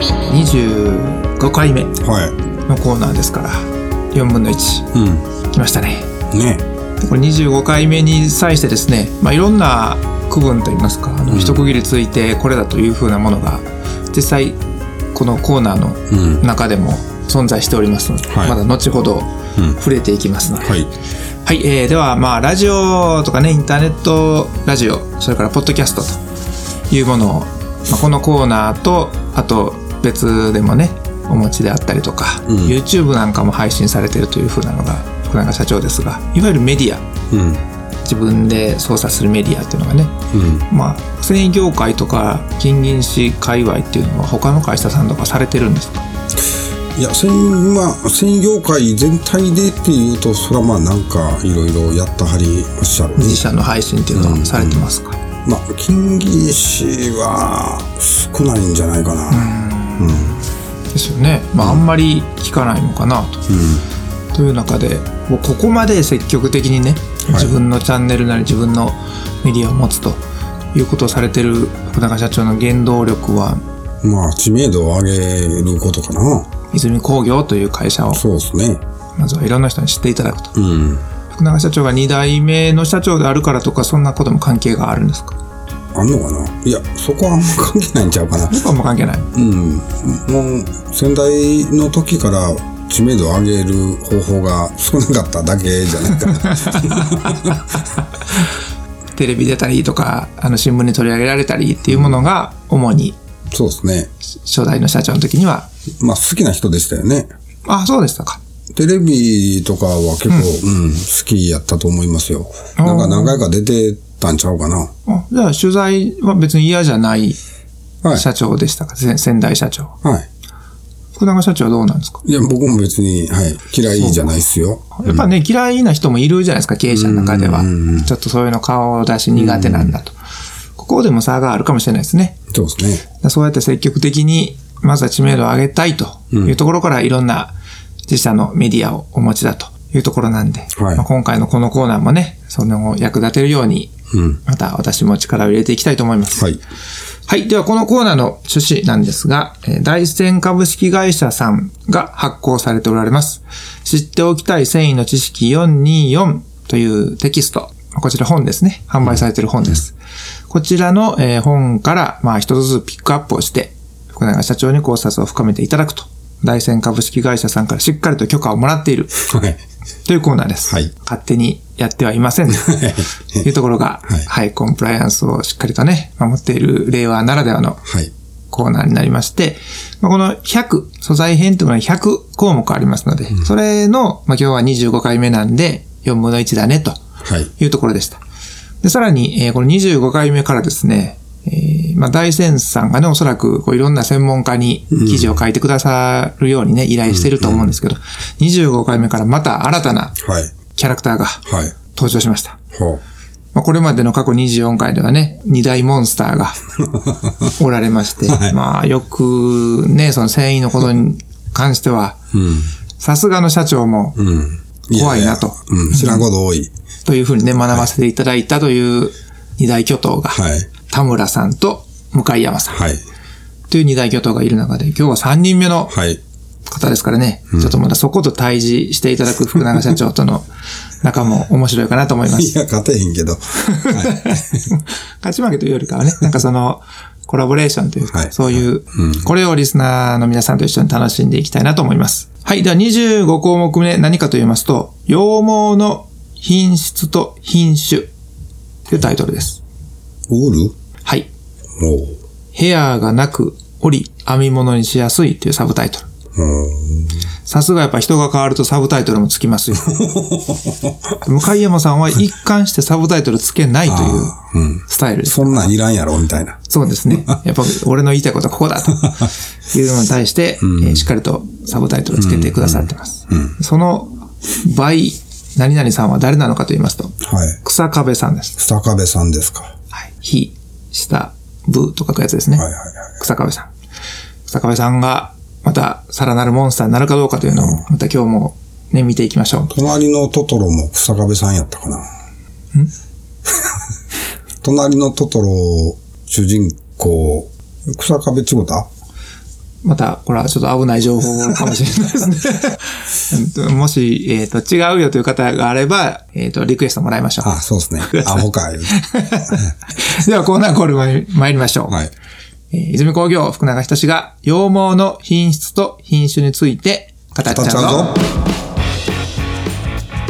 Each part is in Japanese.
25回目はのコーナーですから4分の1い。うん。来ましたねね。でこれ25回目に際してですね、まあ、いろんな区分といいますかあのうん一区切りついてこれだというふうなものが実際このコーナーのうん。中でも存在しておりますので、はいまだ後ほどうん触れていきますので、はい。はい、えーではまあラジオとかねインターネットラジオそれからポッドキャストというものを、まあ、このコーナーとあと別でもねお持ちであったりとか、うん YouTube なんかも配信されているというふうなのが福永社長ですがいわゆるメディアうん。自分で操作するメディアっていうのがねうん。まあ繊維業界とか金銀紙界隈っていうのは他の会社さんとかされてるんですか？いや、繊維、まあ、繊維業界全体でっていうと、それはまあなんかいろいろやったはりまっしゃるね。自社の配信っていうのはされてますか、まあ、金銀紙は少ないんじゃないかな。ですよねまああんまり聞かないのかなと。うという中でもうここまで積極的にね、い自分のチャンネルなり自分のメディアを持つということをされてる福永社長の原動力はん。まあ、知名度を上げることかな。泉工業という会社をそうですね。まずはいろんな人に知っていただくとうん。福永社長が2代目の社長であるからとかそんなことも関係があるんですか？あんのかな？いや、そこはあんま関係ないんちゃうかな。僕はもう関係ないうん。もう、先代の時から知名度を上げる方法が少なかっただけじゃないかな。テレビ出たりとかあの新聞に取り上げられたりっていうものが主にそうですね。初代の社長の時にはまあ、好きな人でしたよね。あそうでしたかテレビとかは結構、うん、好きやったと思いますよ。なんか何回か出てたんちゃうかな。あじゃあ取材は別に嫌じゃないはい。社長でしたか、先先代社長はい。福永社長はどうなんですか？いや、僕も別に、はい、嫌いじゃないっすよ。やっぱね、嫌いな人もいるじゃないですか、経営者の中ではうんうんうん。ちょっとそういうの顔出し苦手なんだと。ここでも差があるかもしれないですね。そうですね。そうやって積極的に、まずは知名度を上げたいというところからいろんな自社のメディアをお持ちだというところなんで、はいまあ今回のこのコーナーもね、その役立てるように、うん。また私も力を入れていきたいと思います。はい。はい。では、このコーナーの趣旨なんですが、えー大仙株式会社さんが発行されておられます。知っておきたい繊維の知識424というテキスト。こちら本ですね。販売されている本です。こちらの、えー本から、まあ、一つずつピックアップをして、福永社長に考察を深めていただくと。大仙株式会社さんからしっかりと許可をもらっているはい。というコーナーです。はい勝手にやってはいません。と いうところが、はいはい、コンプライアンスをしっかりとね、守っている令和ならではのはい。コーナーになりまして、まあ、この100、素材編というのは100項目ありますので、それの、まあ、今日は25回目なんで、4分の1だね、とはい。いうところでした。で、さらに、えーこの25回目からですね、えーまあ、大仙さんがね、おそらく、こう、いろんな専門家に記事を書いてくださるようにね、依頼してると思うんですけど、25回目からまた新たなはい。キャラクターがはい。登場しました。ほまあ、これまでの過去24回ではね、二大モンスターが おられまして、はいまあ、よくね、その繊維のことに関しては。さすがの社長も、うん。怖いなとややうん。知らんこと多い。というふうにね、学ばせていただいたという二大巨頭が、はい。田村さんと向山さんはい。という二大巨頭がいる中で、今日は三人目のはい。方ですからね、ちょっとまだそこと対峙していただく福永社長との 仲も面白いかなと思います。いや、勝てへんけど。はい。勝ち負けというよりかはね、なんかその、コラボレーションというか、はいそういう、これをリスナーの皆さんと一緒に楽しんでいきたいなと思います。はい。では25項目目何かと言いますと、羊毛の品質と品種というタイトルです。ウール？ヘアがなく、折り、編み物にしやすいというサブタイトル。うんさすがやっぱ人が変わるとサブタイトルもつきますよ。向山さんは一貫してサブタイトルつけないといううん。スタイルです。そんなんいらんやろ、みたいな。そうですね。やっぱ俺の言いたいことはここだというのに対して、えーしっかりとサブタイトルをつけてくださってます。その倍、何々さんは誰なのかと言いますと、はい。草壁さんです。草壁さんですか。はい。ひ、下、ぶと書くやつですね。はいはいはい。草壁さん。草壁さんが、また、さらなるモンスターになるかどうかというのを、また今日もね、見ていきましょう。隣のトトロも草壁さんやったかな。隣のトトロ主人公、草壁ちごたまた、これはちょっと危ない情報かもしれないですね。もし、えっ、と、違うよという方があれば、えっ、と、リクエストもらいましょう。あ、そうですね。アホか、では、コーナーコール参りましょう。はい。えー泉工業福永仁が羊毛の品質と品種について。語っちゃうぞ。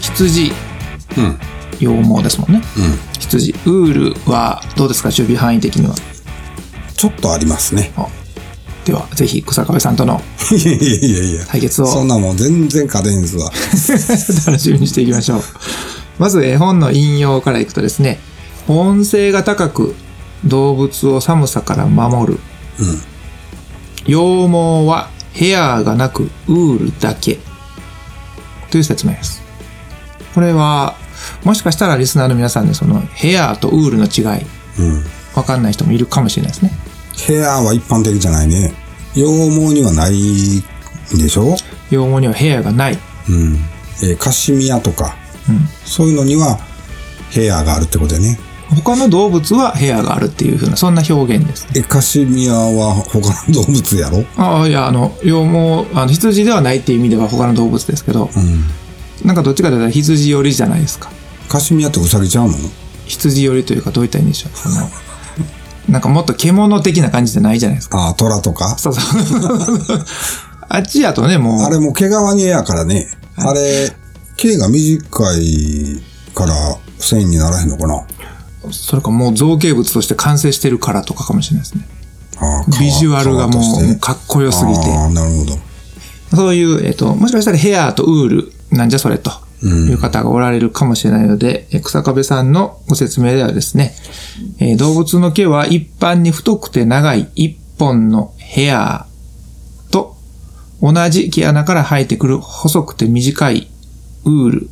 羊、うん。羊毛ですもんね。うん。羊、ウールはどうですか？守備範囲的には。ちょっとありますね。あでは、ぜひ、草壁さんとのいやいやいや。対決をそんなもん全然勝てんすわ。楽しみにしていきましょう。まず絵本の引用からいくとですね、保温性が高く動物を寒さから守る。うん。羊毛はヘアがなくウールだけ。という説明です。これは、もしかしたらリスナーの皆さんでそのヘアとウールの違い、うん。わかんない人もいるかもしれないですね。ヘアは一般的じゃないね。羊毛にはないでしょ？羊毛にはヘアがない。うん。えーカシミヤとか、うんそういうのにはヘアがあるってことやね。他の動物はヘアがあるっていう風な、そんな表現です。え、カシミヤは他の動物やろ？ああ、いや、あの、羊毛、あの、羊ではないっていう意味では他の動物ですけど、うん。なんかどっちかというと羊寄りじゃないですか。カシミヤってウサギちゃうの？羊寄りというかどういったらいいんでしょう。なんかもっと獣的な感じじゃないじゃないですか。ああ、虎とか？そうそう。あっちやとね、もう、あれも毛皮にやからね。あれ、毛が短いから繊維にならへんのかな？それかもう造形物として完成してるからとかかもしれないですね。ああビジュアルがもうかっこよすぎて。ああ、なるほど。そういう、えっ、と、もしかしたらヘアとウール、なんじゃそれという方がおられるかもしれないので、え草壁さんのご説明ではですね、えー動物の毛は一般に太くて長い一本のヘアと同じ毛穴から生えてくる細くて短いウール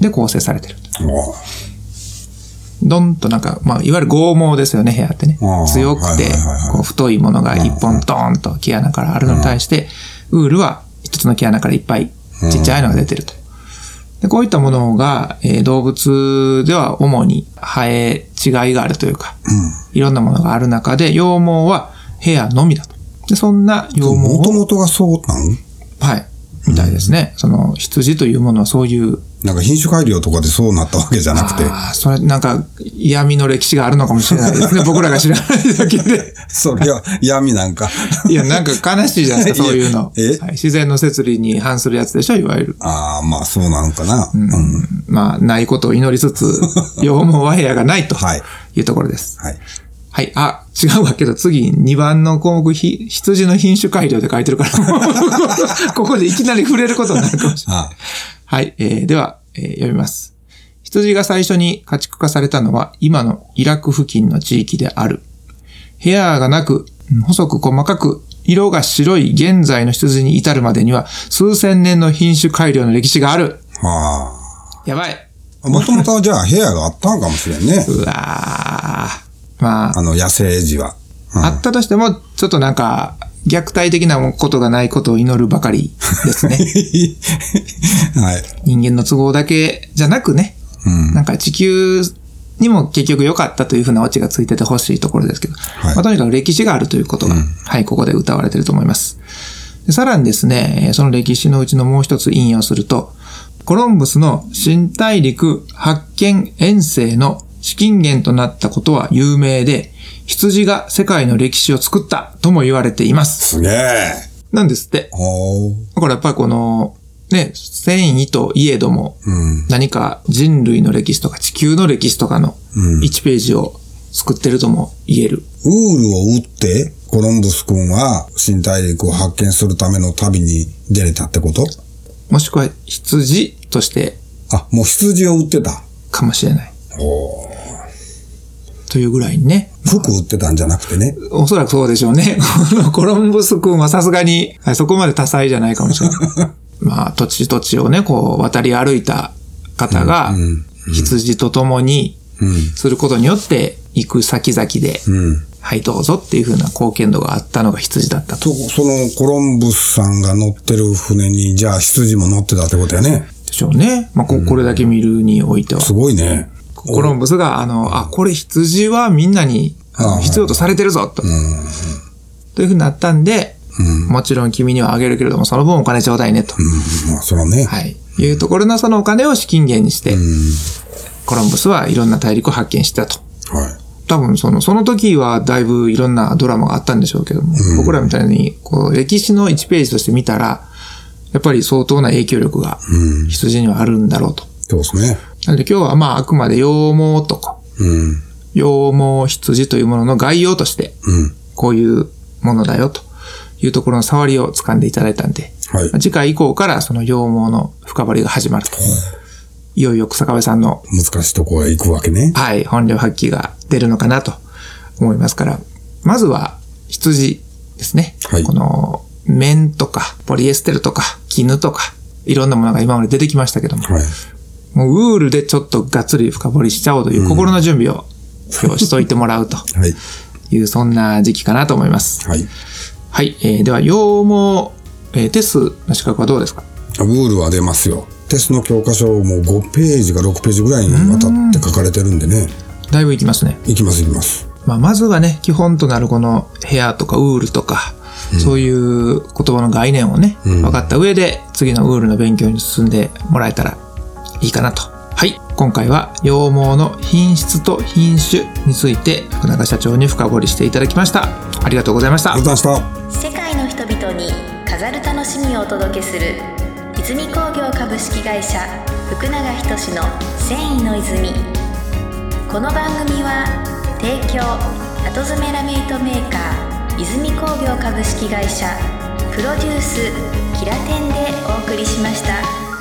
で構成されている。あどんとなんか、まあ、いわゆる剛毛ですよね、ヘアってね。強くてこう太いものが一本ドーンと毛穴からあるのに対して、ウールは一つの毛穴からいっぱいちっちゃいのが出てると。でこういったものが、えー動物では主に生え違いがあるというか、いろんなものがある中で、羊毛はヘアのみだと。でそんな羊毛あ。もとを、もとがそうなん？はい、みたいですね。その羊というものはそういうなんか品種改良とかでそうなったわけじゃなくて、ああ、それなんか闇の歴史があるのかもしれないですね。僕らが知らないだけで。それは闇なんか。いや、なんか悲しいじゃないですか、そういうの。え？はい自然の摂理に反するやつでしょ、いわゆる。ああ、まあそうなのかな。うん。まあ、ないことを祈りつつ、羊毛は部屋がないとはい。いうところです。はい。はい。あ、違うわけど、次、2番の項目、ひ羊の品種改良で書いてるから、ここでいきなり触れることになるかもしれない。あはい。えーでは、えー読みます。羊が最初に家畜化されたのは今のイラク付近の地域である。ヘアがなく、うん細く細かく、色が白い現在の羊に至るまでには数千年の品種改良の歴史がある。あやばい。あ。もともとじゃあ部屋があったんかもしれんね。うわー。まあ、あの野生児は。うんあったとしても、ちょっとなんか、虐待的なことがないことを祈るばかりですね。はい。人間の都合だけじゃなくね、うん。なんか地球にも結局良かったというふうなオチがついててほしいところですけど、いまあ、とにかく歴史があるということが、はい、ここで歌われていると思います。でさらにですね、えーその歴史のうちのもう一つ引用すると、コロンブスの新大陸発見遠征の資金源となったことは有名で、羊が世界の歴史を作ったとも言われています。すげえ。なんですって。だからやっぱりこの、ね、繊維といえども、うん。何か人類の歴史とか地球の歴史とかのうん1ページを作ってるとも言える。ウールを売って、コロンブス君は新大陸を発見するための旅に出れたってこと？もしくは羊としてあ、もう羊を売ってた。かもしれない。おというぐらいにね。服売ってたんじゃなくてね。おそらくそうでしょうね。このコロンブス君はさすがに、はいそこまで多彩じゃないかもしれない。まあ、土地土地をね、こう、渡り歩いた方がうん、羊と共にうん。することによって、行く先々で、うん。はい、どうぞっていう風な貢献度があったのが羊だったと。そ、そのコロンブスさんが乗ってる船に、じゃあ羊も乗ってたってことやね。でしょうね。まあ、ここれだけ見るにおいては。すごいね。コロンブスが、あの、あ、これ羊はみんなに必要とされてるぞ、と。うん。というふうになったんで、もちろん君にはあげるけれども、その分お金ちょうだいねと。うん、まあ、そらね。はい。いうところのそのお金を資金源にして、コロンブスはいろんな大陸を発見したと。はい。多分その、その時はだいぶいろんなドラマがあったんでしょうけども、僕らみたいに、こう、歴史の1ページとして見たら、やっぱり相当な影響力が羊にはあるんだろうと。そうですね。なので今日はまああくまで羊毛とか、うん。羊毛羊というものの概要として、うん。こういうものだよというところの触りを掴んでいただいたんで、はい。次回以降からその羊毛の深掘りが始まると。いよいよ草壁さんの、難しいとこへ行くわけね。はい、本領発揮が出るのかなと思いますから、まずは羊ですね。はいこの、綿とか、ポリエステルとか、絹とか、いろんなものが今まで出てきましたけども、はい。もうウールでちょっとがっつり深掘りしちゃおうという心の準備を今日しといてもらうと はい。いう、そんな時期かなと思います。はい。はい、えーでは、羊毛、えーテスの資格はどうですか？ウールは出ますよ。テストの教科書も5ページか6ページぐらいにわたって書かれてるんでね。だいぶいきますね。行きます行きます。まあ、まずはね、基本となるこのヘアとかウールとか、そういう言葉の概念をね、分かった上で、次のウールの勉強に進んでもらえたらいいかなと。はい。今回は羊毛の品質と品種について福永社長に深掘りしていただきました。ありがとうございましたあり。がとうございました。世界の人々に飾る楽しみをお届けする泉工業株式会社福永仁の繊維の泉この番組は提供後詰めラメイトメーカー泉工業株式会社プロデュースキラテンでお送りしました。